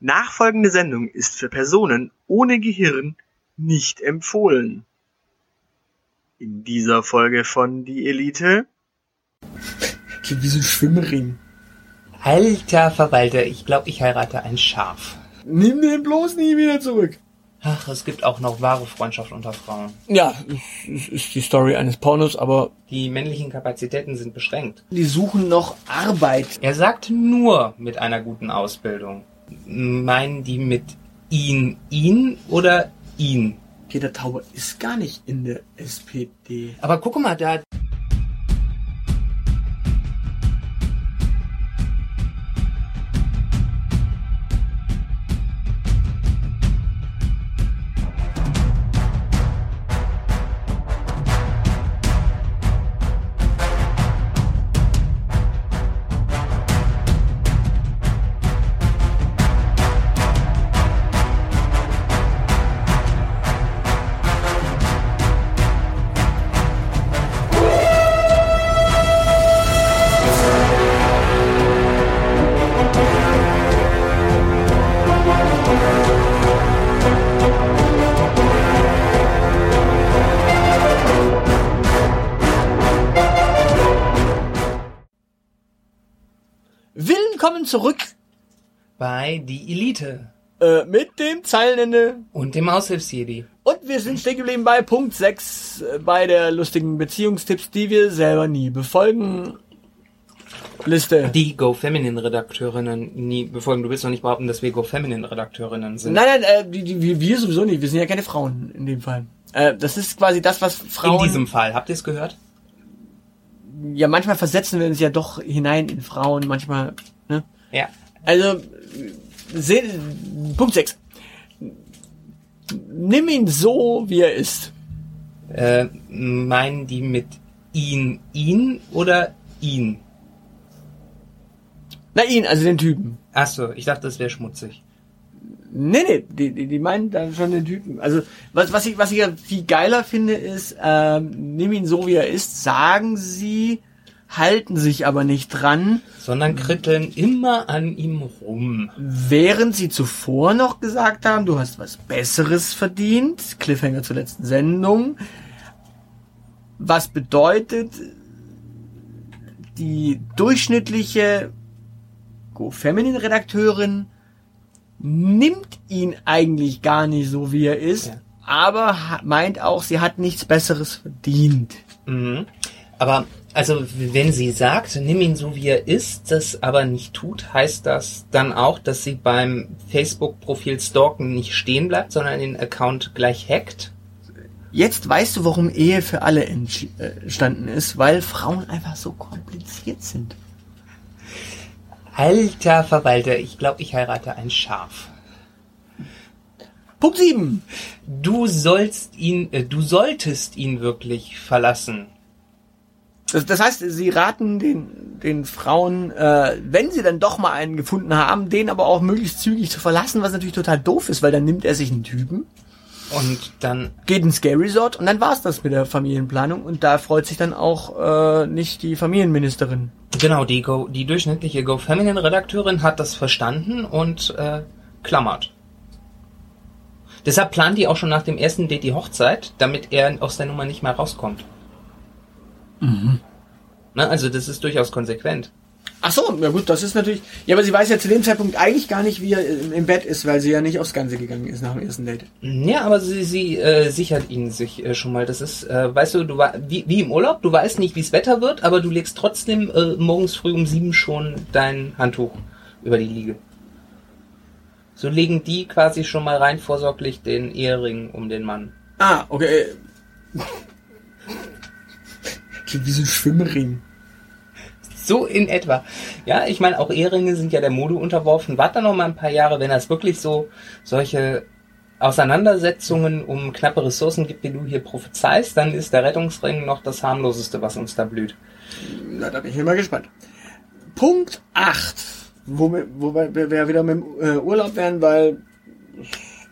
Nachfolgende Sendung ist für Personen ohne Gehirn nicht empfohlen. In dieser Folge von Die Elite. Klingt wie so ein Schwimmring. Alter Verwalter, ich glaube, ich heirate ein Schaf. Nimm den bloß nie wieder zurück. Ach, es gibt auch noch wahre Freundschaft unter Frauen. Ja, es ist die Story eines Pornos, aber Die männlichen Kapazitäten sind beschränkt. die suchen noch Arbeit. Er sagt nur mit einer guten Ausbildung. Meinen die mit ihn ihn oder ihn? Peter Tauber ist gar nicht in der SPD. Aber guck mal, da Willkommen zurück bei die Elite äh, mit dem Zeilenende. und dem Aushilfsjedi. Und wir sind stehen geblieben bei Punkt 6 äh, bei der lustigen Beziehungstipps, die wir selber nie befolgen. Liste. Die Go Feminine Redakteurinnen nie befolgen. Du willst doch nicht behaupten, dass wir Go Feminine Redakteurinnen sind. Nein, nein, äh, die, die, wir- wir sowieso nicht. Wir sind ja keine Frauen in dem Fall. Äh, das ist quasi das, was Frauen. In diesem Fall, habt ihr es gehört? ja, manchmal versetzen wir uns ja doch hinein in Frauen, manchmal. Ne? Ja. Also, seh, Punkt 6. Nimm ihn so, wie er ist. Äh, meinen die mit ihn ihn oder ihn? Na, ihn, also den Typen. Ach so, ich dachte, das wäre schmutzig. Nee, nee, die, die, die meinen dann schon den Typen. Also, was, was, ich, was ich ja viel geiler finde, ist, ähm, nimm ihn so, wie er ist, sagen sie, halten sich aber nicht dran, Sondern kritteln immer an ihm rum. während sie zuvor noch gesagt haben, du hast was Besseres verdient. Cliffhanger zur letzten Sendung. Was bedeutet, die durchschnittliche Go Feminine Redakteurin nimmt ihn eigentlich gar nicht so, wie er ist, Ja. aber meint auch, sie hat nichts Besseres verdient. Mhm. Aber also wenn sie sagt, nimm ihn so wie er ist, das aber nicht tut, heißt das dann auch, dass sie beim Facebook-Profil Stalken nicht stehen bleibt, sondern den Account gleich hackt? Jetzt weißt du, warum Ehe für alle entstanden ist, weil Frauen einfach so kompliziert sind. Alter Verwalter, ich glaube, ich heirate ein Schaf. Punkt 7. Du sollst ihn, äh, du solltest ihn wirklich verlassen. Das, das heißt, sie raten den, den Frauen, äh, wenn sie dann doch mal einen gefunden haben, den aber auch möglichst zügig zu verlassen, was natürlich total doof ist, weil dann nimmt er sich einen Typen, Und dann, geht ins Gay Resort und dann war's das mit der Familienplanung und da freut sich dann auch äh, nicht die Familienministerin. genau, die, Go, die durchschnittliche Go Feminine Redakteurin hat das verstanden und äh, klammert. Deshalb plant die auch schon nach dem ersten Date die Hochzeit, damit er aus der Nummer nicht mehr rauskommt. Mhm. Na, also das ist durchaus konsequent. Ach so, ja gut, das ist natürlich. Ja, aber sie weiß ja zu dem Zeitpunkt eigentlich gar nicht, wie er im, Bett ist, weil sie ja nicht aufs Ganze gegangen ist nach dem ersten Date. Ja, aber sie, sie äh, sichert ihn sich äh, schon mal. Das ist, äh, weißt du, du war wie, wie im Urlaub, du weißt nicht, wie es Wetter wird, aber du legst trotzdem äh, morgens früh um sieben schon dein Handtuch über die Liege. So legen die quasi schon mal rein vorsorglich den Ehering um den Mann. Ah, okay. Klingt wie so ein Schwimmring. So in etwa. Ja, ich meine, auch Eheringe sind ja der Mode unterworfen. Warte noch mal ein paar Jahre, wenn das wirklich so solche Auseinandersetzungen um knappe Ressourcen gibt, wie du hier prophezeist, dann ist der Rettungsring noch das harmloseste, was uns da blüht. Na, da bin ich mal gespannt. Punkt 8. Wo, wir- wo wir wir wieder mit dem äh, Urlaub wären, weil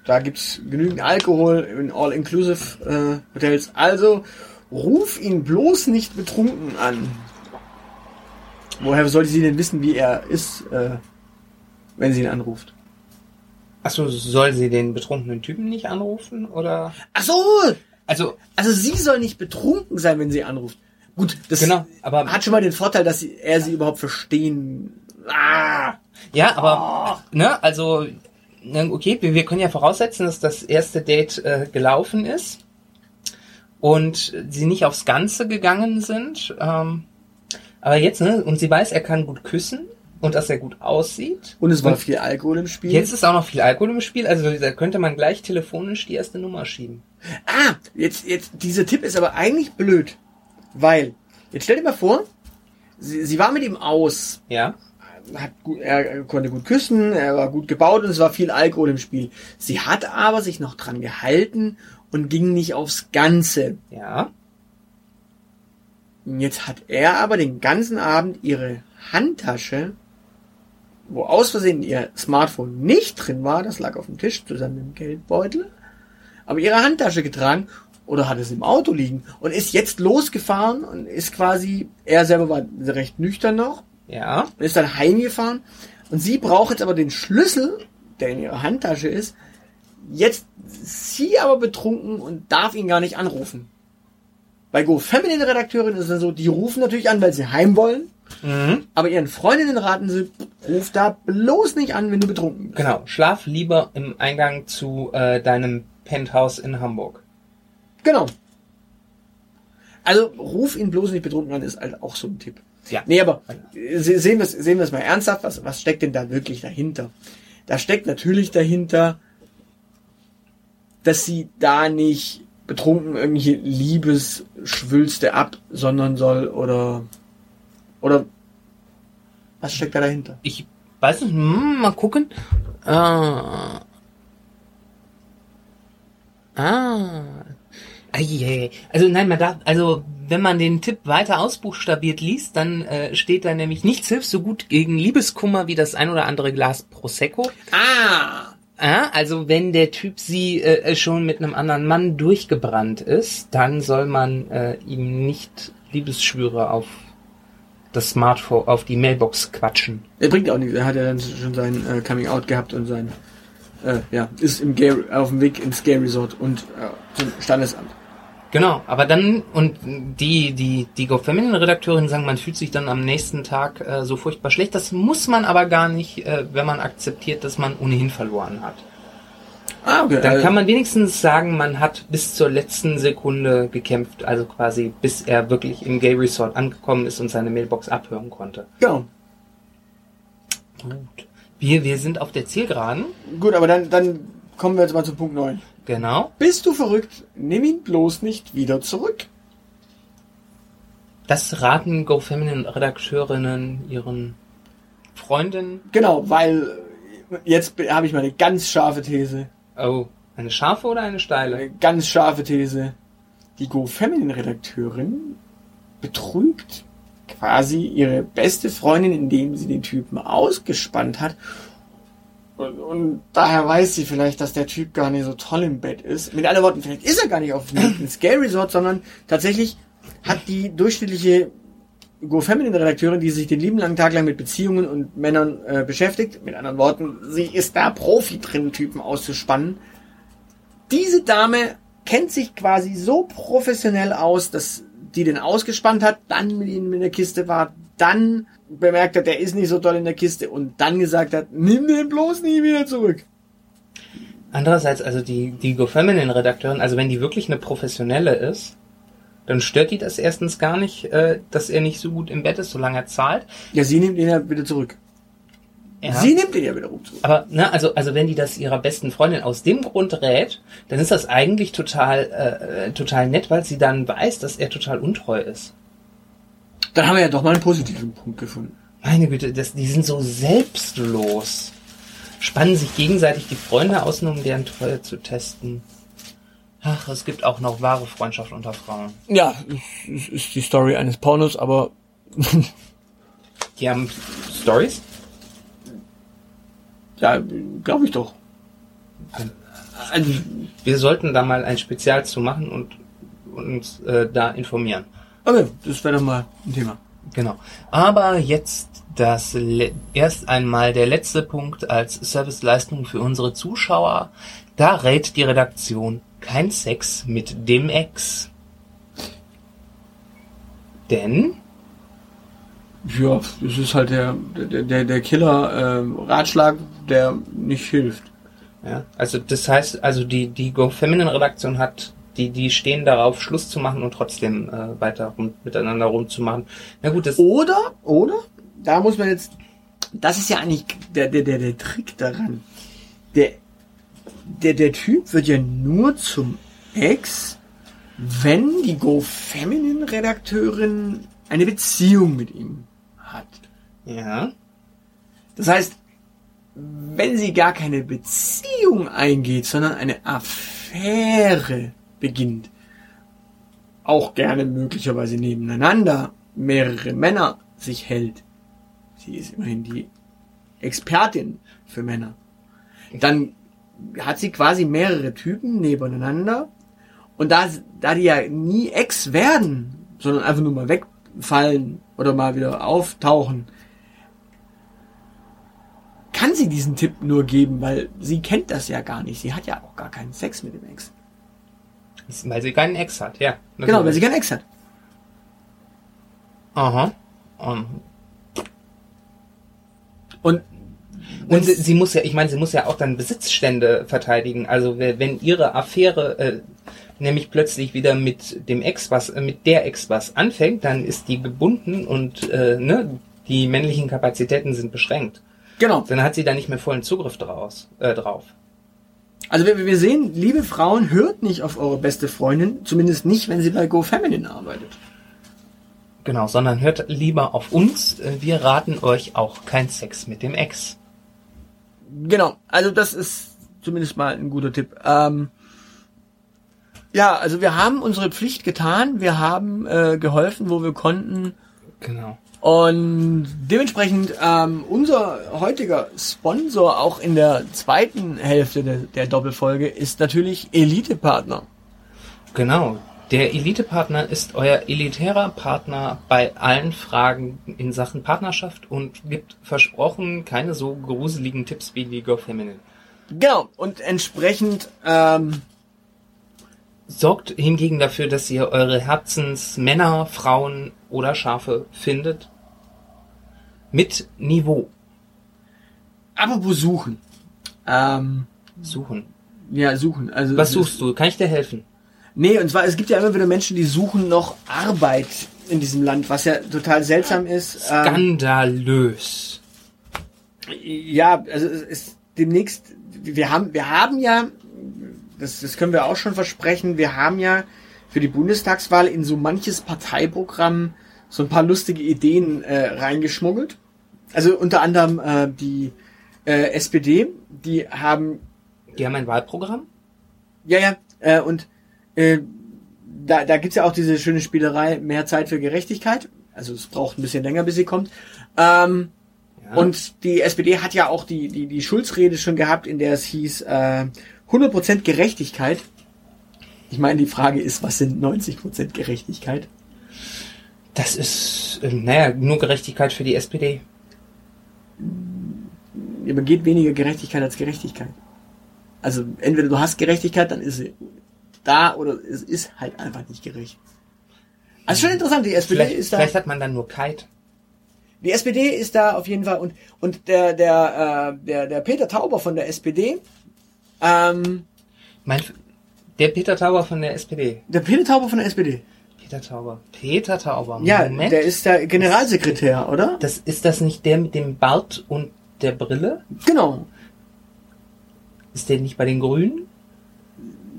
da gibt's genügend Alkohol in All-Inclusive äh, Hotels. Also ruf ihn bloß nicht betrunken an. Woher sollte sie denn wissen, wie er ist, äh, wenn sie ihn anruft? Achso, soll sie den betrunkenen Typen nicht anrufen? Oder? Ach so! Also, Also sie soll nicht betrunken sein, wenn sie anruft. Gut, das Genau, aber- hat schon mal den Vorteil, dass sie, er sie überhaupt verstehen. Ah! ja, aber, ne, also, ne, okay, wir, wir können ja voraussetzen, dass das erste Date äh, gelaufen ist und sie nicht aufs Ganze gegangen sind. Ähm, aber jetzt, ne, und sie weiß, er kann gut küssen und dass er gut aussieht. Und es war viel Alkohol im Spiel. Jetzt ist auch noch viel Alkohol im Spiel, also da könnte man gleich telefonisch die erste Nummer schieben. Ah, jetzt, jetzt, dieser Tipp ist aber eigentlich blöd. Weil, jetzt stell dir mal vor, sie, sie war mit ihm aus, Ja? hat gut, er konnte gut küssen, er war gut gebaut und es war viel Alkohol im Spiel. Sie hat aber sich noch dran gehalten und ging nicht aufs Ganze. Ja? Jetzt hat er aber den ganzen Abend ihre Handtasche, wo aus Versehen ihr Smartphone nicht drin war, das lag auf dem Tisch zusammen mit dem Geldbeutel, aber ihre Handtasche getragen oder hat es im Auto liegen und ist jetzt losgefahren und ist quasi, er selber war recht nüchtern noch, Ja? und ist dann heimgefahren und sie braucht jetzt aber den Schlüssel, der in ihrer Handtasche ist, jetzt sie aber betrunken und darf ihn gar nicht anrufen. Bei Go Feminine Redakteurin ist es so, die rufen natürlich an, weil sie heim wollen, Mhm. aber ihren Freundinnen raten sie, ruf da bloß nicht an, wenn du betrunken bist. Genau, schlaf lieber im Eingang zu äh, deinem Penthouse in Hamburg. Genau. Also ruf ihn bloß nicht betrunken an, ist halt auch so ein Tipp. Ja. Nee, aber äh, se- sehen wir es sehen wir es mal ernsthaft, was, was steckt denn da wirklich dahinter? Da steckt natürlich dahinter, dass sie da nicht betrunken irgendwelche Liebesschwülste ab, sondern soll oder oder was steckt da dahinter? Ich weiß nicht, hm, mal gucken. Ah. Ah. Eieiei. Also nein, man darf, also wenn man den Tipp weiter ausbuchstabiert liest, dann äh, steht da nämlich nichts hilft so gut gegen Liebeskummer wie das ein oder andere Glas Prosecco. Ah, Ah, also wenn der Typ sie äh, schon mit einem anderen Mann durchgebrannt ist, dann soll man äh, ihm nicht Liebesschwüre auf das Smartphone, auf die Mailbox quatschen. er bringt auch nichts. Er hat ja dann schon sein äh, Coming Out gehabt und sein äh, ja ist im Gay, auf dem Weg ins Gay Resort und äh, zum Standesamt. Genau, aber dann, und die, die, die Go Feminine Redakteurin sagen, man fühlt sich dann am nächsten Tag äh, so furchtbar schlecht. Das muss man aber gar nicht, äh, wenn man akzeptiert, dass man ohnehin verloren hat. Ah, okay. Dann äh, kann man wenigstens sagen, man hat bis zur letzten Sekunde gekämpft, also quasi bis er wirklich im Gay Resort angekommen ist und seine Mailbox abhören konnte. genau. Gut. Wir, wir sind auf der Zielgeraden. Gut, aber dann, dann kommen wir jetzt mal zu Punkt 9. Genau. Bist du verrückt? Nimm ihn bloß nicht wieder zurück. Das raten Go Feminine Redakteurinnen ihren Freundinnen. Genau, weil äh, jetzt be- habe ich mal eine ganz scharfe These. Oh, eine scharfe oder eine steile? Eine ganz scharfe These. Die Go Feminine Redakteurin betrügt quasi ihre beste Freundin, indem sie den Typen ausgespannt hat. Und, und daher weiß sie vielleicht, dass der Typ gar nicht so toll im Bett ist. Mit anderen Worten, vielleicht ist er gar nicht auf dem Scare Resort, sondern tatsächlich hat die durchschnittliche Go Feminine Redakteurin, die sich den lieben langen Tag lang mit Beziehungen und Männern äh, beschäftigt, mit anderen Worten, sie ist da Profi drin, Typen auszuspannen. Diese Dame kennt sich quasi so professionell aus, dass die den ausgespannt hat, dann mit ihm in der Kiste war, dann bemerkt hat, der ist nicht so toll in der Kiste und dann gesagt hat, nimm den bloß nie wieder zurück. Andererseits, also die, die Go Feminine Redakteurin, also wenn die wirklich eine professionelle ist, dann stört die das erstens gar nicht, äh, dass er nicht so gut im Bett ist, solange er zahlt. Ja, sie nimmt ihn ja wieder zurück. Ja. Sie nimmt ihn ja wiederum zurück. Aber, ne, also, also wenn die das ihrer besten Freundin aus dem Grund rät, dann ist das eigentlich total, äh, äh, total nett, weil sie dann weiß, dass er total untreu ist. Dann haben wir ja doch mal einen positiven Punkt gefunden. Meine Güte, das, die sind so selbstlos. Spannen sich gegenseitig die Freunde aus, nur um deren Treue zu testen. Ach, es gibt auch noch wahre Freundschaft unter Frauen. Ja, es ist die Story eines Pornos, aber Die haben Stories? ja, glaube ich doch. Also, Wir sollten da mal ein Spezial zu machen und uns äh, da informieren. Okay, das wäre doch mal ein Thema. Genau. Aber jetzt das le erst einmal der letzte Punkt als Serviceleistung für unsere Zuschauer. Da rät die Redaktion kein Sex mit dem Ex. Denn Ja, das ist halt der, der, der, der Killer-Ratschlag, der nicht hilft. Ja, also das heißt, also die, die Go Feminine Redaktion hat, die, die stehen darauf, Schluss zu machen und trotzdem äh, weiter rum, miteinander rumzumachen. Na gut, das Oder, oder, da muss man jetzt, das ist ja eigentlich der, der, der, der Trick daran. Der, der, der Typ wird ja nur zum Ex, wenn die Go Feminine Redakteurin eine Beziehung mit ihm hat. ja, Das heißt, wenn sie gar keine Beziehung eingeht, sondern eine Affäre beginnt, auch gerne möglicherweise nebeneinander mehrere Männer sich hält, sie ist immerhin die Expertin für Männer, dann hat sie quasi mehrere Typen nebeneinander und da, da die ja nie Ex werden, sondern einfach nur mal wegfallen oder mal wieder auftauchen, kann sie diesen Tipp nur geben, weil sie kennt das ja gar nicht. Sie hat ja auch gar keinen Sex mit dem Ex. Weil sie keinen Ex hat, ja. Genau, weil sie keinen Ex hat. Aha. Um, Und Und sie, sie muss ja, ich meine, sie muss ja auch dann Besitzstände verteidigen. Also we- wenn ihre Affäre äh, nämlich plötzlich wieder mit dem Ex was, äh, mit der Ex was anfängt, dann ist die gebunden und äh, ne, die männlichen Kapazitäten sind beschränkt. genau. Dann hat sie da nicht mehr vollen Zugriff draus, äh, drauf. Also wir, wir sehen, liebe Frauen, hört nicht auf eure beste Freundin, zumindest nicht, wenn sie bei Go Feminine arbeitet. Genau, sondern hört lieber auf uns. Äh, Wir raten euch auch kein Sex mit dem Ex. Genau, also das ist zumindest mal ein guter Tipp. Ähm, ja, also wir haben unsere Pflicht getan, wir haben äh, geholfen, wo wir konnten. Genau. Und dementsprechend ähm, unser heutiger Sponsor auch in der zweiten Hälfte der, der Doppelfolge ist natürlich Elite-Partner. Genau. Der Elite-Partner ist euer elitärer Partner bei allen Fragen in Sachen Partnerschaft und gibt versprochen keine so gruseligen Tipps wie die Go Feminine. Genau, und entsprechend ähm, Sorgt hingegen dafür, dass ihr eure Herzensmänner, Frauen oder Schafe findet. Mit Niveau apropos suchen. Ähm, suchen. ja, suchen. Also Was suchst du? Kann ich dir helfen? Nee, und zwar, es gibt ja immer wieder Menschen, die suchen noch Arbeit in diesem Land, was ja total seltsam ist. Ähm, Skandalös. ja, also es ist demnächst, wir haben, wir haben ja, das, das können wir auch schon versprechen, wir haben ja für die Bundestagswahl in so manches Parteiprogramm so ein paar lustige Ideen äh, reingeschmuggelt. Also unter anderem äh, die äh, SPD, die haben Die haben ein Wahlprogramm? Ja, ja, äh, und äh, da, da gibt's ja auch diese schöne Spielerei, mehr Zeit für Gerechtigkeit. Also es braucht ein bisschen länger, bis sie kommt. Ähm, Ja. Und die SPD hat ja auch die, die, die Schulzrede schon gehabt, in der es hieß, äh, 100% Gerechtigkeit. Ich meine, die Frage ist, was sind 90% Gerechtigkeit? Das ist, äh, naja, nur Gerechtigkeit für die SPD. Aber geht weniger Gerechtigkeit als Gerechtigkeit. Also entweder du hast Gerechtigkeit, dann ist sie da, oder es ist halt einfach nicht gerecht. Also schon interessant, die SPD Vielleicht, ist da. vielleicht hat man dann nur Kite. Die SPD ist da auf jeden Fall und und der der äh, der der Peter Tauber von der SPD, ähm, Mein, der Peter Tauber von der SPD. der Peter Tauber von der SPD. Peter Tauber. Peter Tauber. Ja, Moment. der ist der Generalsekretär, oder? das, ist das nicht der mit dem Bart und der Brille? Genau. Ist der nicht bei den Grünen?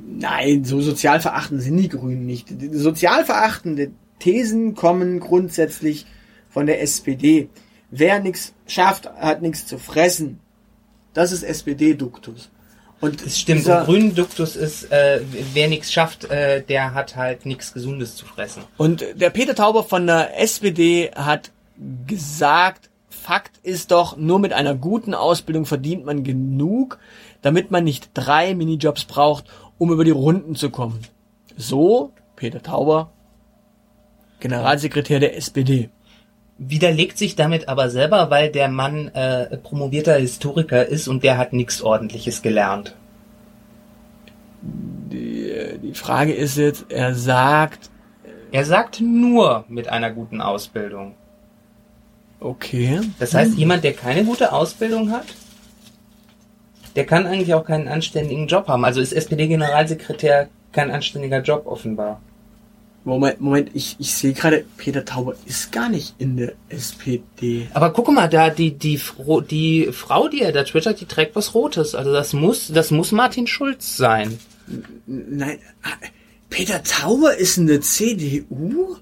Nein, so sozial verachtend sind die Grünen nicht. Sozial verachtende Thesen kommen grundsätzlich von der SPD. Wer nichts schafft, hat nichts zu fressen. Das ist SPD-Duktus. Und Das stimmt. dieser- grünen Duktus ist, äh, wer nichts schafft, äh, der hat halt nichts Gesundes zu fressen. Und der Peter Tauber von der SPD hat gesagt, Fakt ist doch, nur mit einer guten Ausbildung verdient man genug, damit man nicht drei Minijobs braucht, um über die Runden zu kommen. So Peter Tauber, Generalsekretär der SPD. Widerlegt sich damit aber selber, weil der Mann äh, promovierter Historiker ist und der hat nichts Ordentliches gelernt. Die, die Frage ist jetzt, er sagt, Er sagt nur mit einer guten Ausbildung. okay. Das heißt, jemand, der keine gute Ausbildung hat, der kann eigentlich auch keinen anständigen Job haben. Also ist SPD-Generalsekretär kein anständiger Job offenbar. Moment, Moment, ich, ich sehe gerade, Peter Tauber ist gar nicht in der SPD. Aber guck mal, da die die die Frau, die er da twittert, die trägt was Rotes. Also das muss das muss Martin Schulz sein. Nein, ah, Peter Tauber ist in der CDU?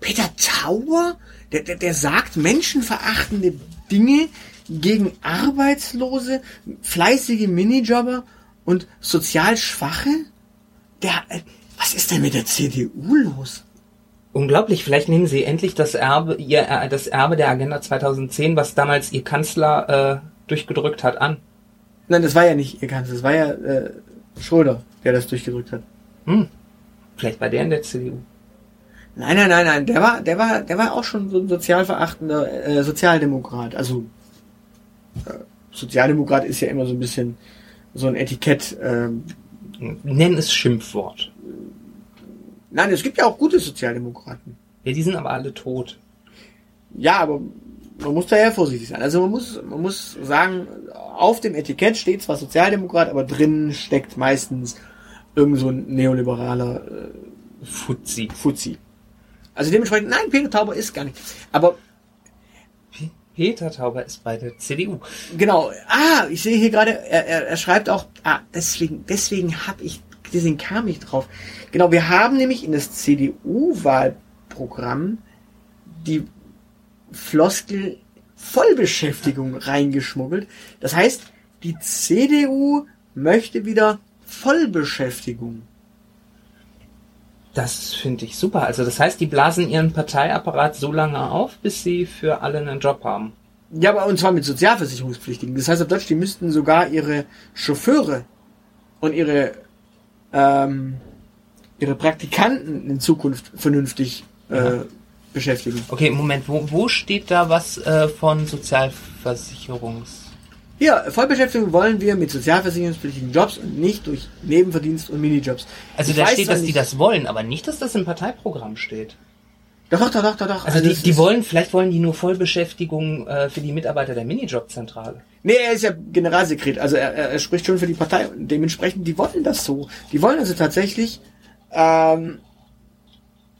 Peter Tauber? Der, der, der sagt menschenverachtende Dinge gegen Arbeitslose, fleißige Minijobber und sozial Schwache? Der, äh, was ist denn mit der CDU los? Unglaublich, vielleicht nehmen sie endlich das Erbe ihr äh, das Erbe der Agenda 2010, was damals ihr Kanzler äh, durchgedrückt hat, an. Nein, das war ja nicht ihr Kanzler, das war ja äh, Schröder, der das durchgedrückt hat. Hm. Vielleicht bei der in der CDU. Nein, nein, nein, nein, der war, der war, der war auch schon so ein sozial verachtender äh, Sozialdemokrat. Also äh, Sozialdemokrat ist ja immer so ein bisschen so ein Etikett. ähm, Nenn es Schimpfwort. nein, es gibt ja auch gute Sozialdemokraten. Ja, die sind aber alle tot. Ja, aber man muss da ja vorsichtig sein. Also man muss, man muss sagen, auf dem Etikett steht zwar Sozialdemokrat, aber drin steckt meistens irgend so ein neoliberaler äh, Fuzzi. Fuzzi. Also dementsprechend, nein, Peter Tauber ist gar nicht. Aber Peter Tauber ist bei der CDU. Genau. Ah, ich sehe hier gerade, er, er, er schreibt auch, ah, deswegen, deswegen habe ich, deswegen kam ich drauf. Genau, wir haben nämlich in das CDU-Wahlprogramm die Floskel Vollbeschäftigung reingeschmuggelt. Das heißt, die CDU möchte wieder Vollbeschäftigung. Das finde ich super. Also das heißt, die blasen ihren Parteiapparat so lange auf, bis sie für alle einen Job haben. Ja, aber und zwar mit Sozialversicherungspflichtigen. Das heißt auf Deutsch, die müssten sogar ihre Chauffeure und ihre ähm, ihre Praktikanten in Zukunft vernünftig äh, beschäftigen. Okay, Moment, wo, wo steht da was äh, von Sozialversicherungs... Hier, Vollbeschäftigung wollen wir mit sozialversicherungspflichtigen Jobs und nicht durch Nebenverdienst und Minijobs. Also Ich da weiß steht, dass die das wollen, aber nicht, dass das im Parteiprogramm steht. Doch, doch, doch, doch, doch, doch. Also die, die wollen, vielleicht wollen die nur Vollbeschäftigung äh, für die Mitarbeiter der Minijobzentrale. Nee, er ist ja Generalsekret, also er, er, er spricht schon für die Partei und dementsprechend, die wollen das so. Die wollen also tatsächlich ähm,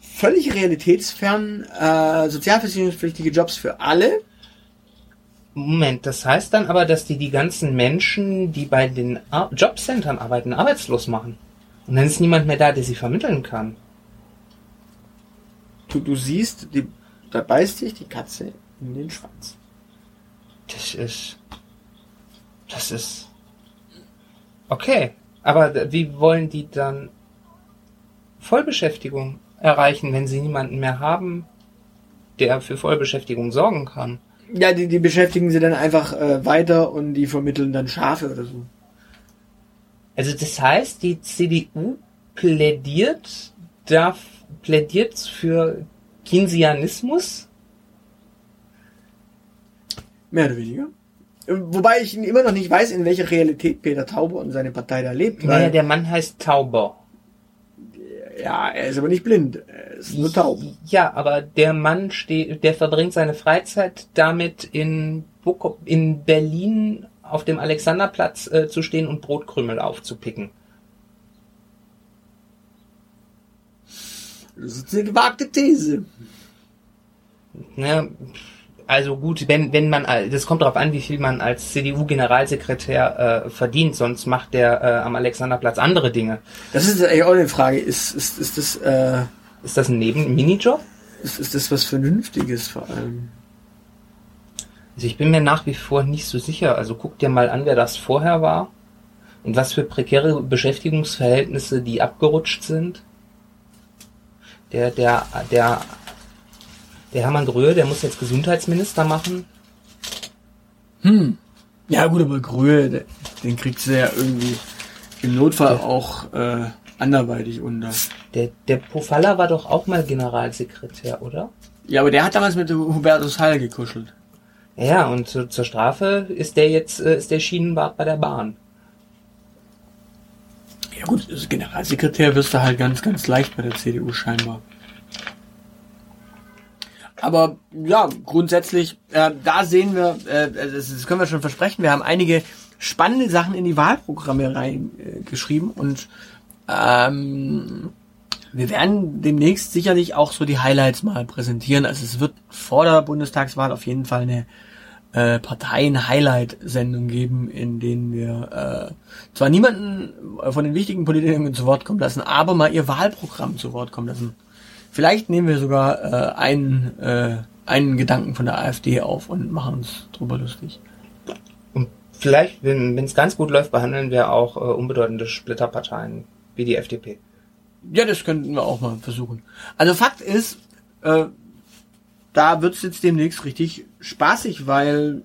völlig realitätsfern äh, sozialversicherungspflichtige Jobs für alle. Moment, das heißt dann aber, dass die die ganzen Menschen, die bei den Ar Jobcentern arbeiten, arbeitslos machen. Und dann ist niemand mehr da, der sie vermitteln kann. Du, du siehst, die, da beißt sich die Katze in den Schwanz. Das ist. Das ist. Okay. Aber wie wollen die dann Vollbeschäftigung erreichen, wenn sie niemanden mehr haben, der für Vollbeschäftigung sorgen kann? Ja, die, die beschäftigen sie dann einfach äh, weiter und die vermitteln dann Schafe oder so. Also das heißt, die CDU plädiert, darf, plädiert für Keynesianismus? Mehr oder weniger. Wobei ich immer noch nicht weiß, in welcher Realität Peter Tauber und seine Partei da lebt. Naja, der Mann heißt Tauber. Ja, er ist aber nicht blind. Er ist nur taub. Ja, aber der Mann steht, der verbringt seine Freizeit damit in, Buko- in Berlin auf dem Alexanderplatz äh, zu stehen und Brotkrümel aufzupicken. Das ist eine gewagte These. Ne? Also gut, wenn, wenn man, al- das kommt darauf an, wie viel man als CDU-Generalsekretär äh, verdient, sonst macht der äh, am Alexanderplatz andere Dinge. Das ist eigentlich auch eine Frage. Ist, ist, ist das, äh, Ist das ein Neben-Minijob? ist, ist das was Vernünftiges vor allem? Also ich bin mir nach wie vor nicht so sicher. Also guck dir mal an, wer das vorher war und was für prekäre Beschäftigungsverhältnisse die abgerutscht sind. Der, der, der, der Hermann Gröhe, der muss jetzt Gesundheitsminister machen. Hm. Ja gut, aber Gröhe, den kriegt sie ja irgendwie im Notfall auch äh, anderweitig unter. Der, der Pofalla war doch auch mal Generalsekretär, oder? Ja, aber der hat damals mit Hubertus Heil gekuschelt. Ja, und zu, zur Strafe ist der jetzt äh, ist der Schienenwart bei der Bahn. Ja gut, als Generalsekretär wirst du halt ganz, ganz leicht bei der CDU scheinbar. Aber ja, grundsätzlich, äh, da sehen wir, äh, das, das können wir schon versprechen, wir haben einige spannende Sachen in die Wahlprogramme reingeschrieben äh, und ähm, wir werden demnächst sicherlich auch so die Highlights mal präsentieren. Also es wird vor der Bundestagswahl auf jeden Fall eine äh, Parteien-Highlight-Sendung geben, in denen wir äh, zwar niemanden von den wichtigen Politikern zu Wort kommen lassen, aber mal ihr Wahlprogramm zu Wort kommen lassen. Vielleicht nehmen wir sogar äh, einen, äh, einen Gedanken von der AfD auf und machen uns drüber lustig. Und vielleicht, wenn es ganz gut läuft, behandeln wir auch äh, unbedeutende Splitterparteien wie die FDP. Ja, das könnten wir auch mal versuchen. Also Fakt ist, äh, da wird's jetzt demnächst richtig spaßig, weil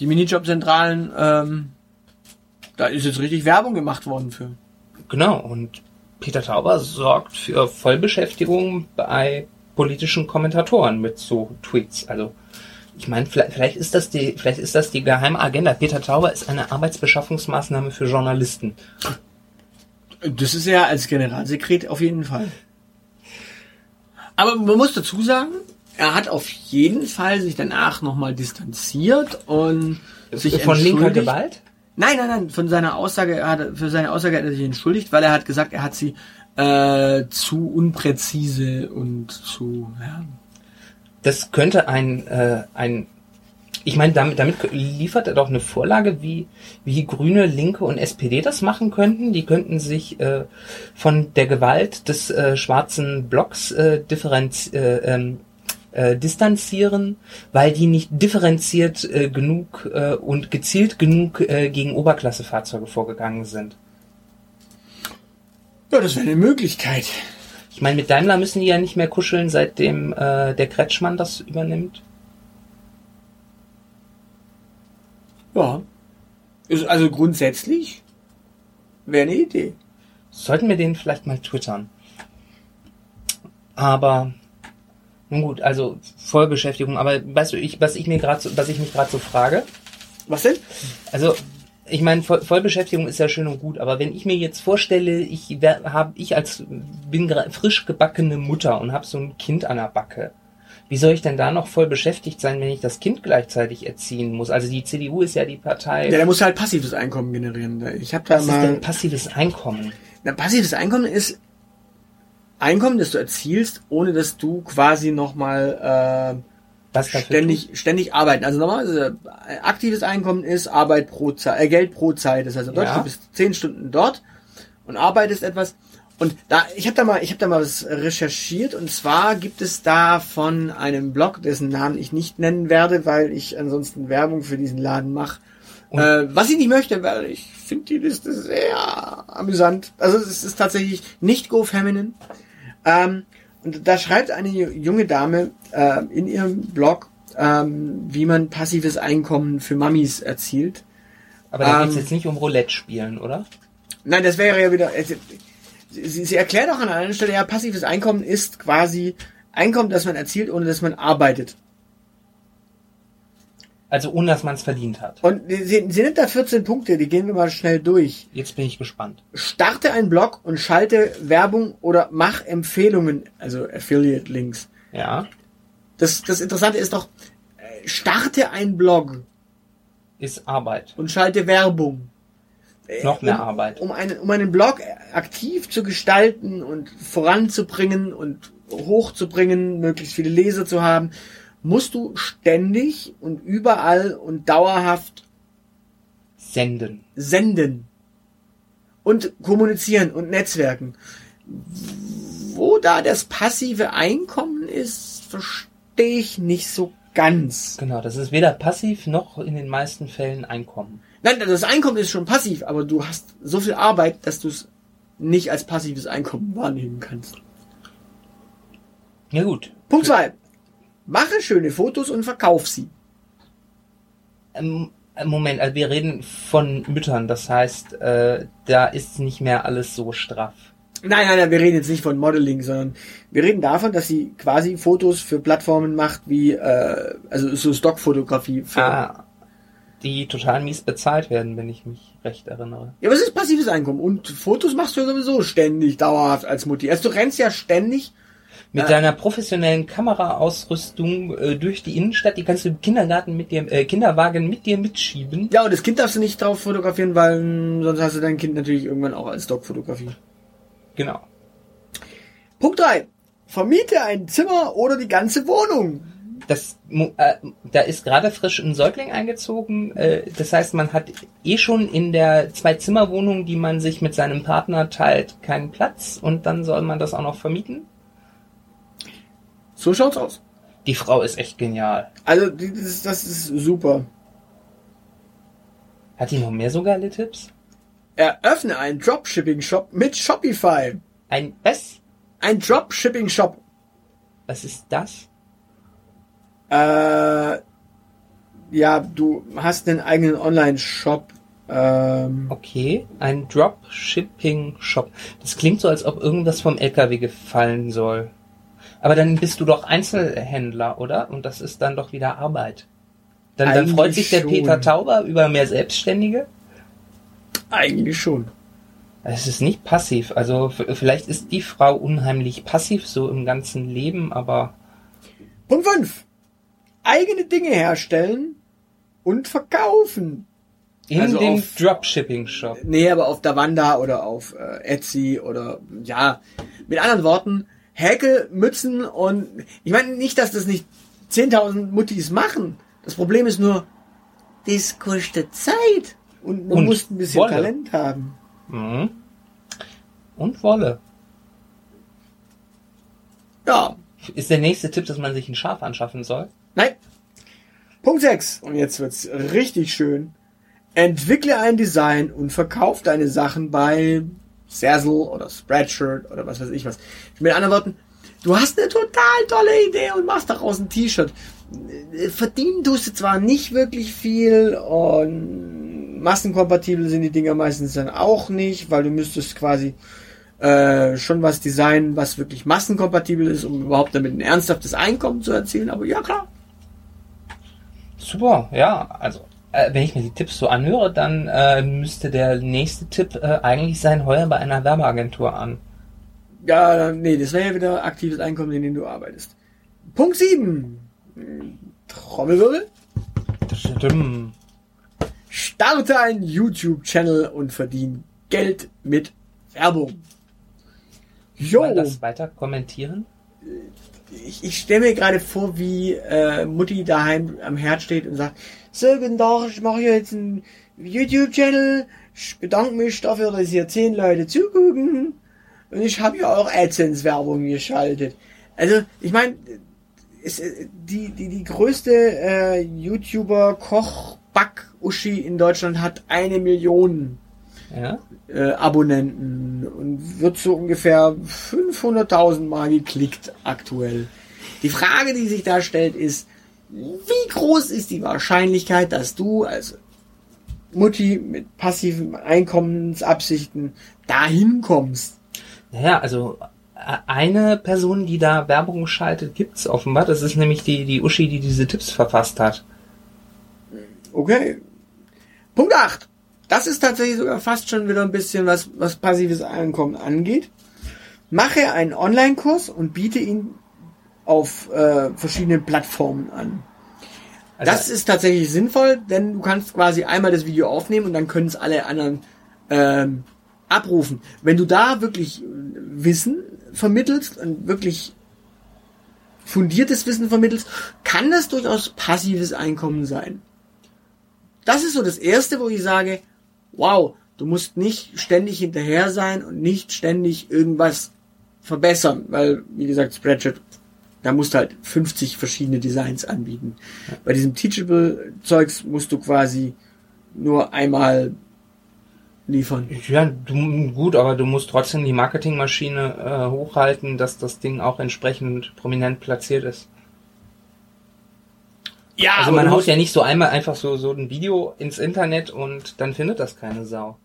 die Minijobzentralen, ähm, da ist jetzt richtig Werbung gemacht worden für. Genau, und Peter Tauber sorgt für Vollbeschäftigung bei politischen Kommentatoren mit so Tweets. Also ich meine, vielleicht, vielleicht ist das die, vielleicht ist das die geheime Agenda. Peter Tauber ist eine Arbeitsbeschaffungsmaßnahme für Journalisten. Das ist ja als Generalsekret auf jeden Fall. Aber man muss dazu sagen, er hat auf jeden Fall sich danach nochmal distanziert und sich Von linker. Gewalt? Nein, nein, nein, von seiner Aussage, er hat, für seine Aussage hat er sich entschuldigt, weil er hat gesagt, er hat sie äh, zu unpräzise und zu, ja. Das könnte ein, äh, ein ich meine, damit, damit liefert er doch eine Vorlage, wie, wie Grüne, Linke und SPD das machen könnten. Die könnten sich äh, von der Gewalt des äh, schwarzen Blocks äh, differenz, äh, ähm, äh, distanzieren, weil die nicht differenziert äh, genug äh, und gezielt genug äh, gegen Oberklassefahrzeuge vorgegangen sind. Ja, das wäre eine Möglichkeit. Ich meine, mit Daimler müssen die ja nicht mehr kuscheln, seitdem äh, der Kretschmann das übernimmt. Ja. Ist also grundsätzlich wäre eine Idee. Sollten wir den vielleicht mal twittern. Aber nun gut, also Vollbeschäftigung. Aber weißt du, ich, was ich mir gerade, so, was ich mich gerade so frage, Was denn? also ich meine, Voll Vollbeschäftigung ist ja schön und gut, aber wenn ich mir jetzt vorstelle, ich habe ich als bin frisch gebackene Mutter und habe so ein Kind an der Backe, wie soll ich denn da noch voll beschäftigt sein, wenn ich das Kind gleichzeitig erziehen muss? Also die CDU ist ja die Partei. Ja, der muss halt passives Einkommen generieren. Ich habe da was ist mal. denn passives Einkommen? Na, passives Einkommen ist Einkommen, das du erzielst, ohne dass du quasi nochmal äh, ständig, ständig arbeiten. Also normalerweise äh, aktives Einkommen ist Arbeit pro Zeit, äh, Geld pro Zeit. Das heißt, in Deutsch, Ja. du bist zehn Stunden dort und arbeitest etwas. Und da, ich habe da mal, ich habe da mal was recherchiert und zwar gibt es da von einem Blog, dessen Namen ich nicht nennen werde, weil ich ansonsten Werbung für diesen Laden mache. Äh, was ich nicht möchte, weil ich finde die Liste sehr amüsant. Also es ist tatsächlich nicht Go Feminine. Ähm, und da schreibt eine ju- junge Dame äh, in ihrem Blog, ähm, wie man passives Einkommen für Mamis erzielt. Aber da Ähm, geht's jetzt nicht um Roulette spielen, oder? Nein, das wäre ja wieder. also, Sie, sie erklärt auch an einer Stelle, ja, passives Einkommen ist quasi Einkommen, das man erzielt, ohne dass man arbeitet. Also ohne dass man es verdient hat. Und sie, sie nennt da 14 Punkte, die gehen wir mal schnell durch. Jetzt bin ich gespannt. Starte einen Blog und schalte Werbung oder mach Empfehlungen, also Affiliate Links. Ja, Das, das Interessante ist doch, starte einen Blog ist Arbeit. und schalte Werbung. Noch mehr um, Arbeit. Um einen, um einen Blog aktiv zu gestalten und voranzubringen und hochzubringen, möglichst viele Leser zu haben, musst du ständig und überall und dauerhaft Senden. senden und kommunizieren und netzwerken. Wo da das passive Einkommen ist, verstehe ich nicht so ganz. Genau, das ist weder passiv noch in den meisten Fällen Einkommen. Nein, das Einkommen ist schon passiv, aber du hast so viel Arbeit, dass du es nicht als passives Einkommen wahrnehmen kannst. Ja gut. Punkt zwei: Mache schöne Fotos und verkauf sie. Ähm, Moment, also wir reden von Müttern, das heißt, äh, da ist nicht mehr alles so straff. Nein, nein, nein, wir reden jetzt nicht von Modeling, sondern wir reden davon, dass sie quasi Fotos für Plattformen macht, wie, äh, also so Stockfotografie. Für, Ah, die total mies bezahlt werden, wenn ich mich recht erinnere. Ja, was ist passives Einkommen? Und Fotos machst du ja sowieso ständig, dauerhaft als Mutti. Also du rennst ja ständig. Mit Ja. deiner professionellen Kameraausrüstung äh, durch die Innenstadt, die kannst du im Kindergarten mit dir, äh, Kinderwagen mit dir mitschieben. Ja, und das Kind darfst du nicht drauf fotografieren, weil mh, sonst hast du dein Kind natürlich irgendwann auch als Stockfotografie. Genau. Punkt drei: Vermiete ein Zimmer oder die ganze Wohnung. Das, äh, da ist gerade frisch ein Säugling eingezogen. Äh, das heißt, man hat eh schon in der Zwei-Zimmer-Wohnung, die man sich mit seinem Partner teilt, keinen Platz und dann soll man das auch noch vermieten. So schaut's aus. Die Frau ist echt genial. Also das, ist- das ist super. Hat die noch mehr so geile Tipps? Eröffne einen Dropshipping-Shop mit Shopify. Ein was? Ein Dropshipping-Shop. Was ist das? Äh, ja, du hast einen eigenen Online-Shop. Ähm, Okay, ein Dropshipping-Shop. Das klingt so, als ob irgendwas vom LKW gefallen soll. Aber dann bist du doch Einzelhändler, oder? Und das ist dann doch wieder Arbeit. Dann, dann freut sich der schon. Peter Tauber über mehr Selbstständige. eigentlich schon. Es ist nicht passiv. Also vielleicht ist die Frau unheimlich passiv so im ganzen Leben, aber Punkt 5. Eigene Dinge herstellen und verkaufen. in Also dem auf- Dropshipping-Shop. Nee, aber auf Davanda oder auf äh, Etsy oder ja, mit anderen Worten, Häkel, Mützen und ich meine nicht, dass das nicht 10.000 Muttis machen. Das Problem ist nur, das kostet Zeit und man Und muss ein bisschen Wolle. Talent haben. Mhm. Und Wolle. Ja, Ist der nächste Tipp, dass man sich ein Schaf anschaffen soll? nein. Punkt 6 und jetzt wird's richtig schön. Entwickle ein Design und verkauf deine Sachen bei Zazzle oder Spreadshirt oder was weiß ich was. Mit anderen Worten, du hast eine total tolle Idee und machst daraus ein T-Shirt. Verdienen tust du zwar nicht wirklich viel und massenkompatibel sind die Dinger meistens dann auch nicht, weil du müsstest quasi äh, schon was designen, was wirklich massenkompatibel ist, um überhaupt damit ein ernsthaftes Einkommen zu erzielen. Aber ja klar, Super, ja. Also, äh, wenn ich mir die Tipps so anhöre, dann äh, müsste der nächste Tipp äh, eigentlich sein, heuer bei einer Werbeagentur an. Ja, nee, das wäre ja wieder aktives Einkommen, in dem du arbeitest. Punkt 7. Trommelwirbel. Tschüss. Starte einen YouTube-Channel und verdien Geld mit Werbung. Jo, Mal das weiter kommentieren? ich, ich stelle mir gerade vor, wie äh, Mutti daheim am Herd steht und sagt, so, guten Tag, ich mache jetzt einen YouTube-Channel. Ich bedanke mich dafür, dass hier zehn Leute zugucken. Und ich habe ja auch AdSense-Werbung geschaltet. Also, ich meine, äh, die, die, die größte äh, YouTuber Koch Back Uschi in Deutschland hat eine Million Ja. äh, Abonnenten und wird so ungefähr 500.000 Mal geklickt aktuell. Die Frage, die sich da stellt, ist, wie groß ist die Wahrscheinlichkeit, dass du als Mutti mit passiven Einkommensabsichten dahin kommst? Naja, also eine Person, die da Werbung schaltet, gibt's offenbar. Das ist nämlich die, die Uschi, die diese Tipps verfasst hat. Okay. Punkt 8. Das ist tatsächlich sogar fast schon wieder ein bisschen was, was passives Einkommen angeht. Mache einen Online-Kurs und biete ihn auf äh, verschiedenen Plattformen an. Also, das ist tatsächlich sinnvoll, denn du kannst quasi einmal das Video aufnehmen und dann können es alle anderen ähm, abrufen. Wenn du da wirklich Wissen vermittelst und wirklich fundiertes Wissen vermittelst, kann das durchaus passives Einkommen sein. Das ist so das Erste, wo ich sage, wow, du musst nicht ständig hinterher sein und nicht ständig irgendwas verbessern, weil, wie gesagt, Spreadshirt, da musst du halt 50 verschiedene Designs anbieten. Bei diesem Teachable-Zeugs musst du quasi nur einmal liefern. ja, du, gut, aber du musst trotzdem die Marketingmaschine äh, hochhalten, dass das Ding auch entsprechend prominent platziert ist. Ja, Also man haut ja nicht so einmal einfach so, so ein Video ins Internet und dann findet das keine Sau.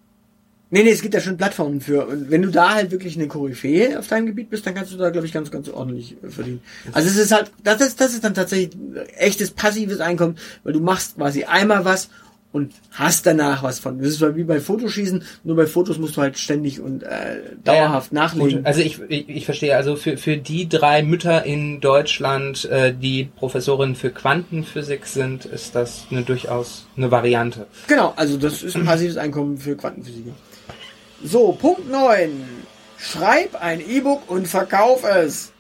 Nee, nee, es gibt ja schon Plattformen für. Und wenn du da halt wirklich eine Koryphäe auf deinem Gebiet bist, dann kannst du da, glaube ich, ganz, ganz ordentlich äh, verdienen. Also es ist halt, das ist, das ist dann tatsächlich echtes passives Einkommen, weil du machst quasi einmal was und hast danach was von. Das ist wie bei Fotoschießen, nur bei Fotos musst du halt ständig und äh, dauerhaft Ja, nachlegen. gut. Also ich, ich, ich verstehe, also für, für die drei Mütter in Deutschland, äh, die Professorinnen für Quantenphysik sind, ist das eine durchaus eine Variante. Genau, also das ist ein passives Einkommen für Quantenphysiker. So, Punkt 9. Schreib ein E-Book und verkauf es.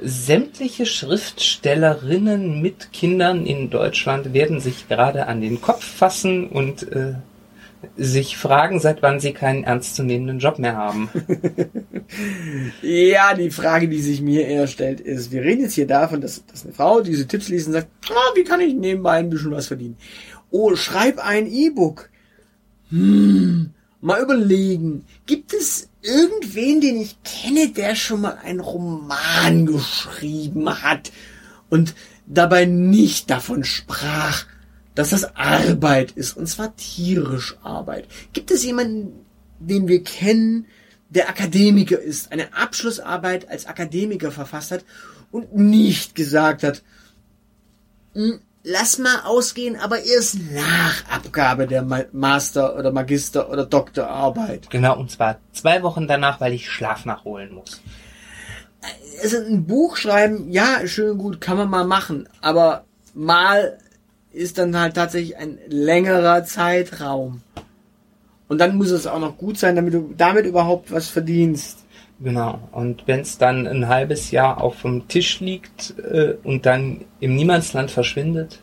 Sämtliche Schriftstellerinnen mit Kindern in Deutschland werden sich gerade an den Kopf fassen und äh, sich fragen, seit wann sie keinen ernstzunehmenden Job mehr haben. Ja, die Frage, die sich mir eher stellt, ist, wir reden jetzt hier davon, dass, dass eine Frau diese Tipps liest und sagt, ah, wie kann ich nebenbei ein bisschen was verdienen? Oh, schreib ein E-Book. Hm, mal überlegen. Gibt es irgendwen, den ich kenne, der schon mal einen Roman geschrieben hat und dabei nicht davon sprach, dass das Arbeit ist, und zwar tierisch Arbeit? Gibt es jemanden, den wir kennen, der Akademiker ist, eine Abschlussarbeit als Akademiker verfasst hat und nicht gesagt hat, "Hm, lass mal ausgehen, aber erst nach Abgabe der Ma- Master- oder Magister- oder Doktorarbeit. Genau, und zwar zwei Wochen danach, weil ich Schlaf nachholen muss. Also ein Buch schreiben, ja, schön gut, kann man mal machen, aber mal ist dann halt tatsächlich ein längerer Zeitraum. Und dann muss es auch noch gut sein, damit du damit überhaupt was verdienst. Genau. Und wenn es dann ein halbes Jahr auf dem Tisch liegt äh, und dann im Niemandsland verschwindet,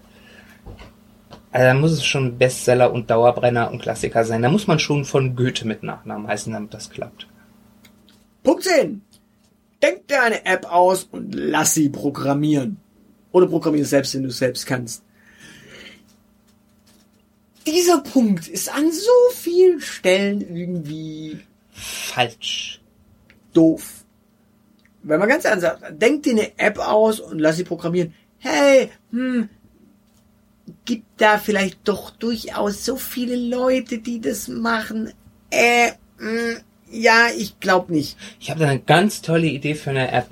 also dann muss es schon Bestseller und Dauerbrenner und Klassiker sein. Da muss man schon von Goethe mit Nachnamen heißen, damit das klappt. Punkt 10. Denk dir eine App aus und lass sie programmieren. Oder programmier es selbst, wenn du es selbst kannst. Dieser Punkt ist an so vielen Stellen irgendwie Falsch. Doof. Wenn man ganz ernst sagt, denk dir eine App aus und lass sie programmieren. Hey, hm, gibt da vielleicht doch durchaus so viele Leute, die das machen. Äh, hm, ja, ich glaube nicht. Ich habe da eine ganz tolle Idee für eine App.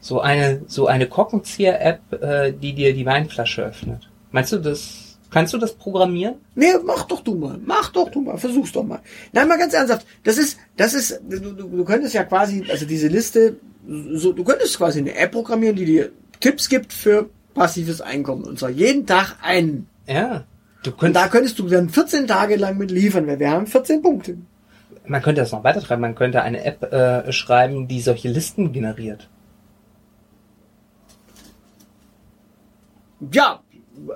So eine, so eine Korkenzieher-App, äh, die dir die Weinflasche öffnet. Meinst du das? Kannst du das programmieren? Nee, mach doch du mal. Mach doch du mal. Versuch's doch mal. Nein, mal ganz ernsthaft. Das ist, das ist, du, du, du könntest ja quasi, also diese Liste, so, du könntest quasi eine App programmieren, die dir Tipps gibt für passives Einkommen. Und zwar jeden Tag einen. Ja. Du Und könntest, da könntest du dann 14 Tage lang mit liefern, weil wir haben 14 Punkte. man könnte das noch weiter treiben. Man könnte eine App äh, schreiben, die solche Listen generiert. Ja,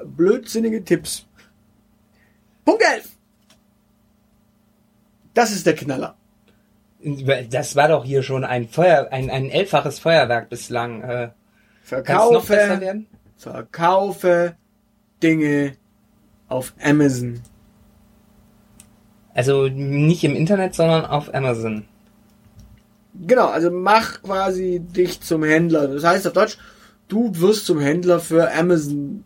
blödsinnige Tipps. Punkt 11. Das ist der Knaller. Das war doch hier schon ein Feuer, ein, ein elffaches Feuerwerk bislang. Äh, Verkaufe, werden? verkaufe Dinge auf Amazon. Also nicht im Internet, sondern auf Amazon. Genau, also mach quasi dich zum Händler. Das heißt auf Deutsch, du wirst zum Händler für Amazon.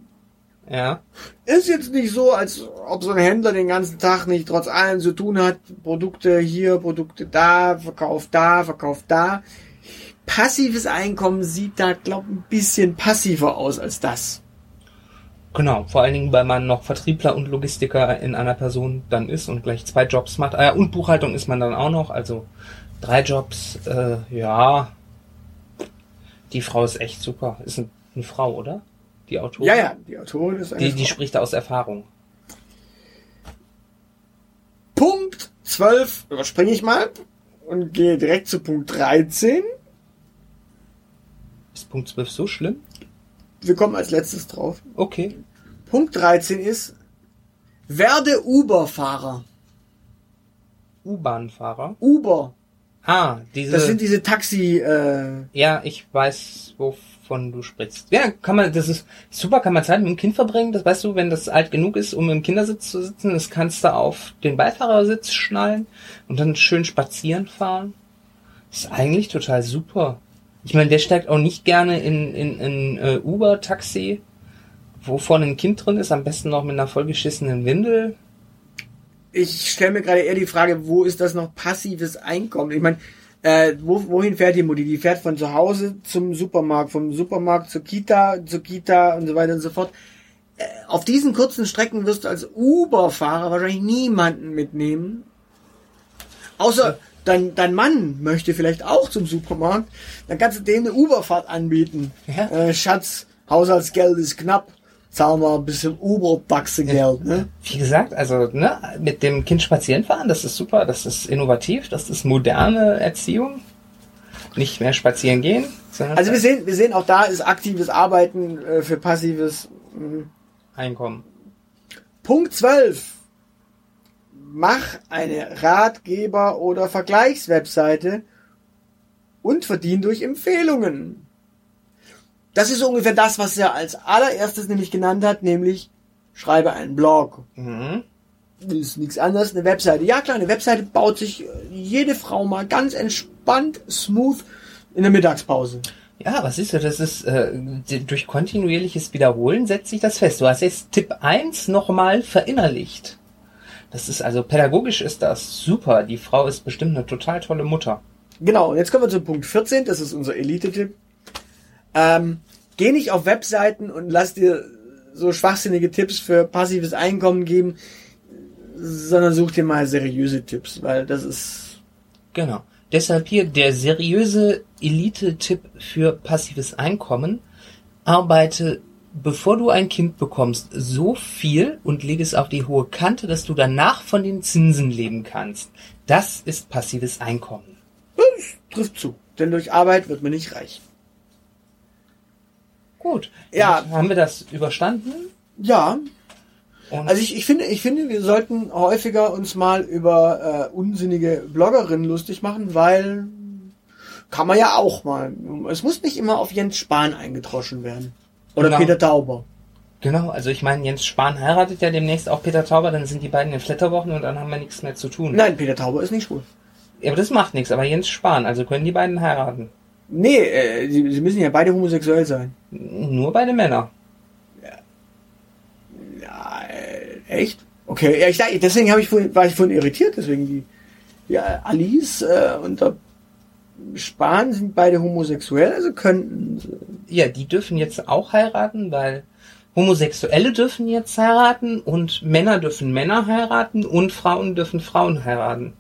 Ja. Ist jetzt nicht so, als ob so ein Händler den ganzen Tag nicht trotz allem zu tun hat. Produkte hier, Produkte da, Verkauf da, Verkauf da. Passives Einkommen sieht da, glaub ein bisschen passiver aus als das. Genau, vor allen Dingen, weil man noch Vertriebler und Logistiker in einer Person dann ist und gleich zwei Jobs macht. Ah, ja, und Buchhaltung ist man dann auch noch, also drei Jobs, äh, ja. Die Frau ist echt super. Ist ein, eine Frau, oder? Die Autorin? Ja, ja, die Autorin ist eine Die, die Frau. spricht aus Erfahrung. Punkt 12 überspringe ich mal und gehe direkt zu Punkt 13. Ist Punkt 12 so schlimm? Wir kommen als letztes drauf. Okay. Punkt 13 ist, werde Uber-Fahrer. U-Bahn-Fahrer. Uber. Ah, diese. Das sind diese Taxi, äh, ja, ich weiß, wovon du sprichst. Ja, kann man, das ist super, kann man Zeit mit dem Kind verbringen. Das weißt du, wenn das alt genug ist, um im Kindersitz zu sitzen, das kannst du auf den Beifahrersitz schnallen und dann schön spazieren fahren. Das ist eigentlich total super. Ich meine, der steigt auch nicht gerne in, in, in äh, Uber-Taxi, wo vorne ein Kind drin ist, am besten noch mit einer vollgeschissenen Windel. Ich stelle mir gerade eher die Frage, wo ist das noch passives Einkommen? Ich meine, äh, wo, wohin fährt die Mutti? Die fährt von zu Hause zum Supermarkt, vom Supermarkt zur Kita, zur Kita und so weiter und so fort. Äh, auf diesen kurzen Strecken wirst du als Uber-Fahrer wahrscheinlich niemanden mitnehmen. Außer dein, dein Mann möchte vielleicht auch zum Supermarkt. Dann kannst du dem eine Uberfahrt anbieten. Ja. Äh, Schatz, Haushaltsgeld ist knapp. Zahlen wir ein bisschen Uber-Taxe-Geld. Ne? Wie gesagt, also ne, mit dem Kind spazieren fahren, das ist super, das ist innovativ, das ist moderne Erziehung. Nicht mehr spazieren gehen, Also wir sehen, wir sehen auch da ist aktives Arbeiten äh, für passives. mh. Einkommen. Punkt 12. Mach eine Ratgeber- oder Vergleichswebseite und verdien durch Empfehlungen. Das ist ungefähr das, was er als allererstes nämlich genannt hat, nämlich schreibe einen Blog. Mhm. Das ist nichts anderes, eine Webseite. Ja klar, eine Webseite baut sich äh, jede Frau mal ganz entspannt, smooth in der Mittagspause. Ja, was ist du, das ist äh, durch kontinuierliches Wiederholen setzt sich das fest. Du hast jetzt Tipp 1 nochmal verinnerlicht. Das ist also pädagogisch ist das super. Die Frau ist bestimmt eine total tolle Mutter. Genau, und jetzt kommen wir zu Punkt 14, das ist unser Elite-Tipp. Ähm, geh nicht auf Webseiten und lass dir so schwachsinnige Tipps für passives Einkommen geben, sondern such dir mal seriöse Tipps, weil das ist Genau. Deshalb hier der seriöse Elite-Tipp für passives Einkommen. Arbeite, bevor du ein Kind bekommst, so viel und lege es auf die hohe Kante, dass du danach von den Zinsen leben kannst. Das ist passives Einkommen. trifft zu. Denn durch Arbeit wird man nicht reich. Gut. Ja. Damit Haben wir das überstanden? Ja, Und also ich, ich finde, ich finde, wir sollten häufiger uns mal über äh, unsinnige Bloggerinnen lustig machen, weil kann man ja auch mal. Es muss nicht immer auf Jens Spahn eingedroschen werden. Oder Genau. Peter Tauber. genau, also ich meine, Jens Spahn heiratet ja demnächst auch Peter Tauber, dann sind die beiden in Flitterwochen und dann haben wir nichts mehr zu tun. Nein, Peter Tauber ist nicht schwul. Ja, aber das macht nichts, aber Jens Spahn, also können die beiden heiraten. Nee, äh, sie, sie müssen ja beide homosexuell sein. Nur beide Männer. Ja, äh, echt? Okay, ja, ich, deswegen habe ich vorhin, war ich vorhin irritiert, deswegen die, ja, Alice äh, und der Spahn sind beide homosexuell, also könnten. Ja, die dürfen jetzt auch heiraten, weil Homosexuelle dürfen jetzt heiraten und Männer dürfen Männer heiraten und Frauen dürfen Frauen heiraten.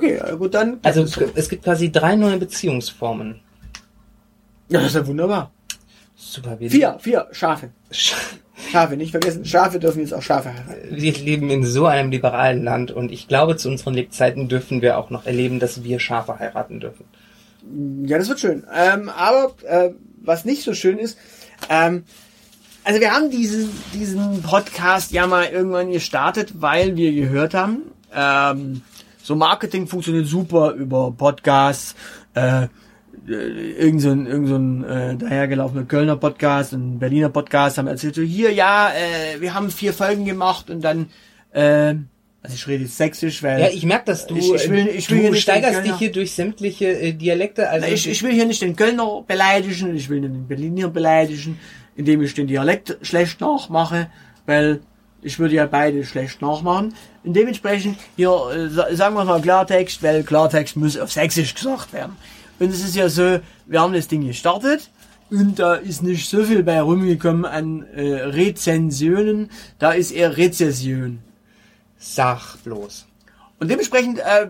Okay, gut, dann. Also es gibt quasi drei neue Beziehungsformen. Ja, das ist ja wunderbar. Super, wir, Vier, vier Schafe. Schafe, nicht vergessen. Schafe dürfen jetzt auch Schafe heiraten. wir leben in so einem liberalen Land und ich glaube, zu unseren Lebzeiten dürfen wir auch noch erleben, dass wir Schafe heiraten dürfen. Ja, das wird schön. Ähm, aber äh, was nicht so schön ist, ähm, also wir haben diesen, diesen Podcast ja mal irgendwann gestartet, weil wir gehört haben, ähm, so Marketing funktioniert super über Podcasts, äh, äh, irgend so ein, irgend so ein äh, dahergelaufener Kölner Podcast, ein Berliner Podcast haben erzählt, so hier, ja, äh, wir haben vier Folgen gemacht und dann, äh, also ich rede jetzt sächsisch, weil Ja, ich merke, dass du, Ich- ich will- ich will du hier nicht steigerst dich hier durch sämtliche äh, Dialekte. Also ich, ich will hier nicht den Kölner beleidigen, ich will nicht den Berliner beleidigen, indem ich den Dialekt schlecht nachmache, weil ich würde ja beide schlecht nachmachen. Und dementsprechend hier, äh, sa- sagen wir mal Klartext, weil Klartext muss auf Sächsisch gesagt werden. Und es ist ja so, wir haben das Ding gestartet und da ist nicht so viel bei rumgekommen an äh, Rezensionen, da ist eher Rezession. sag bloß. Und dementsprechend, äh,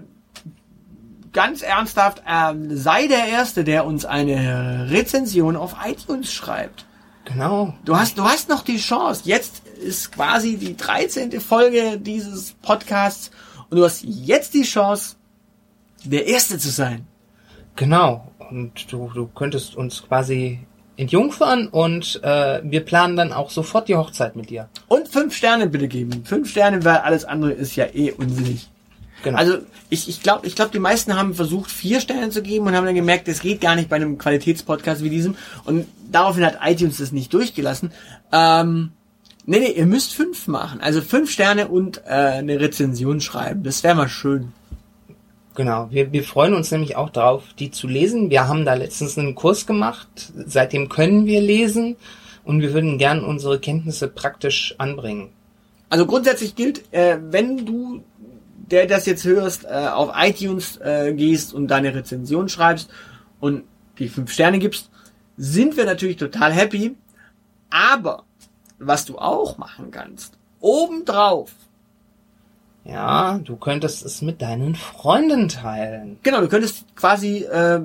ganz ernsthaft, ähm, sei der Erste, der uns eine Rezension auf iTunes schreibt. Genau. Du hast, du hast noch die Chance. Jetzt ist quasi die 13. Folge dieses Podcasts und du hast jetzt die Chance, der Erste zu sein. Genau. Und du, du könntest uns quasi entjungfern und äh, wir planen dann auch sofort die Hochzeit mit dir. Und fünf Sterne bitte geben. Fünf Sterne, weil alles andere ist ja eh unsinnig. Genau. Also ich, ich glaube, ich glaub, die meisten haben versucht, vier Sterne zu geben und haben dann gemerkt, das geht gar nicht bei einem Qualitätspodcast wie diesem. Und daraufhin hat iTunes das nicht durchgelassen. Ähm, nee, nee, ihr müsst fünf machen. Also fünf Sterne und äh, eine Rezension schreiben. Das wäre mal schön. Genau, wir, wir freuen uns nämlich auch darauf, die zu lesen. Wir haben da letztens einen Kurs gemacht, seitdem können wir lesen und wir würden gern unsere Kenntnisse praktisch anbringen. Also grundsätzlich gilt, äh, wenn du, der das jetzt hörst, äh, auf iTunes äh, gehst und deine Rezension schreibst und die fünf Sterne gibst, sind wir natürlich total happy. Aber was du auch machen kannst, obendrauf, Ja, du könntest es mit deinen Freunden teilen. genau, du könntest quasi äh,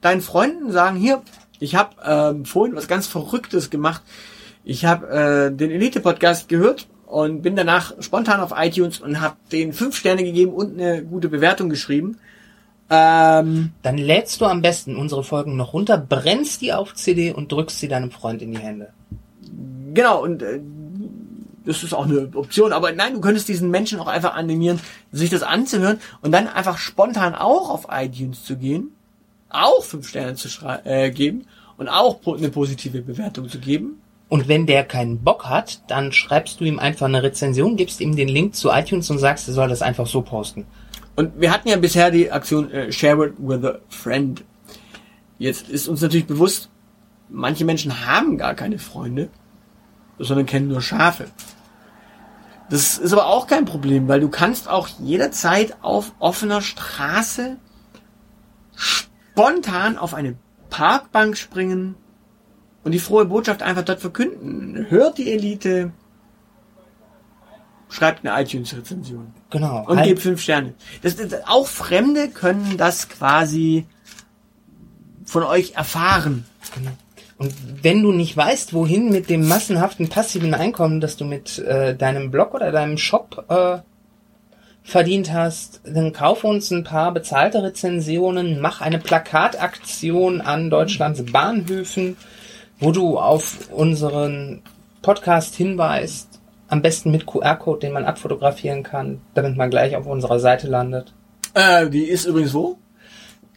deinen Freunden sagen, hier, ich habe ähm, vorhin was ganz Verrücktes gemacht. Ich habe äh, den Elite-Podcast gehört und bin danach spontan auf iTunes und habe den fünf Sterne gegeben und eine gute Bewertung geschrieben. Ähm, Dann lädst du am besten unsere Folgen noch runter, brennst die auf CD und drückst sie deinem Freund in die Hände. Genau, und äh, das ist auch eine Option, aber nein, du könntest diesen Menschen auch einfach animieren, sich das anzuhören und dann einfach spontan auch auf iTunes zu gehen, auch fünf Sterne zu äh, geben und auch po eine positive Bewertung zu geben. Und wenn der keinen Bock hat, dann schreibst du ihm einfach eine Rezension, gibst ihm den Link zu iTunes und sagst, er soll das einfach so posten. Und wir hatten ja bisher die Aktion äh, Share it with a friend. Jetzt ist uns natürlich bewusst, manche Menschen haben gar keine Freunde, sondern kennen nur Schafe. Das ist aber auch kein Problem, weil du kannst auch jederzeit auf offener Straße spontan auf eine Parkbank springen und die frohe Botschaft einfach dort verkünden. Hört die Elite, schreibt eine iTunes-Rezension. Genau. Und Halt- gebt fünf Sterne. Das, das, auch Fremde können das quasi von euch erfahren. Und wenn du nicht weißt, wohin mit dem massenhaften passiven Einkommen, das du mit äh, deinem Blog oder deinem Shop äh, verdient hast, dann kauf uns ein paar bezahlte Rezensionen, mach eine Plakataktion an Deutschlands Bahnhöfen, wo du auf unseren Podcast hinweist, am besten mit QR-Code, den man abfotografieren kann, damit man gleich auf unserer Seite landet. Äh, die ist übrigens wo?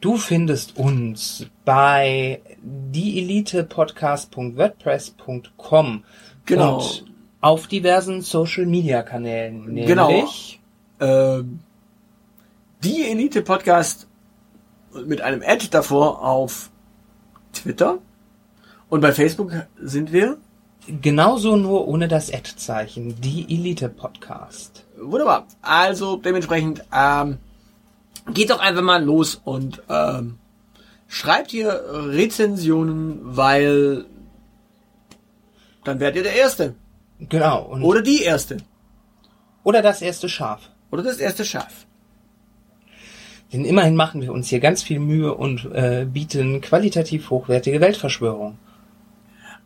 Du findest uns bei dieelitepodcast.wordpress.com Genau. und auf diversen Social Media Kanälen, nämlich Genau. Ähm, die Elite Podcast mit einem Ad davor auf Twitter. Und bei Facebook sind wir. genauso nur ohne das Ad-Zeichen, die Elite Podcast. Wunderbar. Also dementsprechend ähm, geht doch einfach mal los und ähm, schreibt hier Rezensionen, weil dann werdet ihr der Erste. Genau. Oder die Erste. oder das erste Schaf. Oder das erste Schaf. Denn immerhin machen wir uns hier ganz viel Mühe und äh, bieten qualitativ hochwertige Weltverschwörung.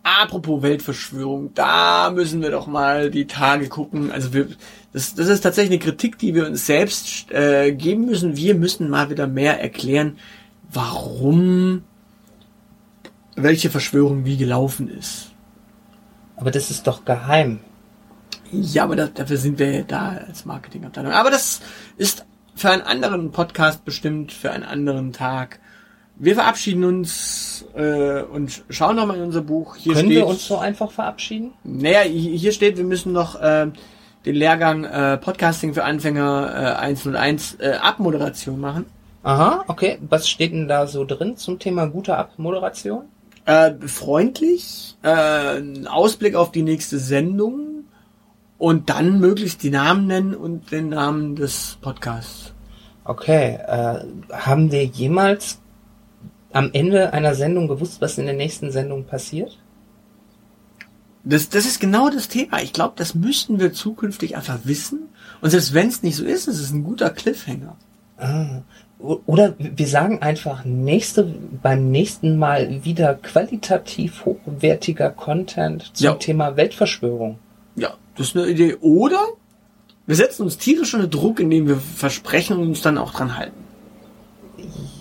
Apropos Weltverschwörung, da müssen wir doch mal die Tage gucken. Also wir, das, das ist tatsächlich eine Kritik, die wir uns selbst äh, geben müssen. Wir müssen mal wieder mehr erklären, warum welche Verschwörung wie gelaufen ist. Aber das ist doch geheim. Ja, aber da, dafür sind wir ja da als Marketingabteilung. Aber das ist für einen anderen Podcast bestimmt, für einen anderen Tag. Wir verabschieden uns äh, und schauen nochmal in unser Buch. Hier Können steht, wir uns so einfach verabschieden? Naja, hi- hier steht, wir müssen noch äh, den Lehrgang äh, Podcasting für Anfänger äh, 101 äh, Abmoderation machen. Aha, okay. Was steht denn da so drin zum Thema gute Abmoderation? Äh, freundlich, äh, ein Ausblick auf die nächste Sendung und dann möglichst die Namen nennen und den Namen des Podcasts. Okay, äh, haben wir jemals am Ende einer Sendung gewusst, was in der nächsten Sendung passiert? Das, das ist genau das Thema. Ich glaube, das müssten wir zukünftig einfach wissen. Und selbst wenn es nicht so ist, es ist ein guter Cliffhanger. Ah. Oder wir sagen einfach nächste, beim nächsten Mal wieder qualitativ hochwertiger Content zum Ja. Thema Weltverschwörung. Ja, das ist eine Idee. Oder wir setzen uns tierisch unter Druck, indem wir versprechen und uns dann auch dran halten.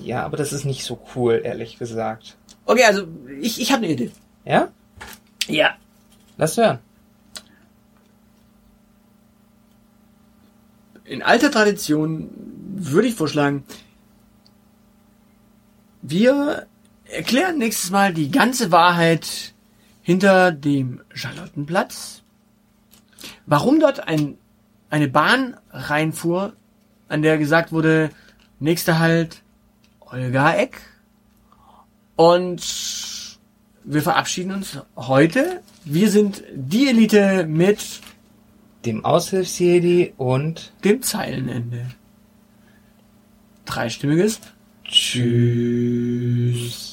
Ja, aber das ist nicht so cool, ehrlich gesagt. Okay, also ich, ich habe eine Idee. Ja? Ja. Lass hören. In alter Tradition würde ich vorschlagen, wir erklären nächstes Mal die ganze Wahrheit hinter dem Charlottenplatz. Warum dort ein, eine Bahn reinfuhr, an der gesagt wurde, nächster Halt Olga Eck. Und wir verabschieden uns heute. Wir sind die Elite mit dem Aushilfsjedi und dem Zeilenende. Dreistimmiges Tschüss.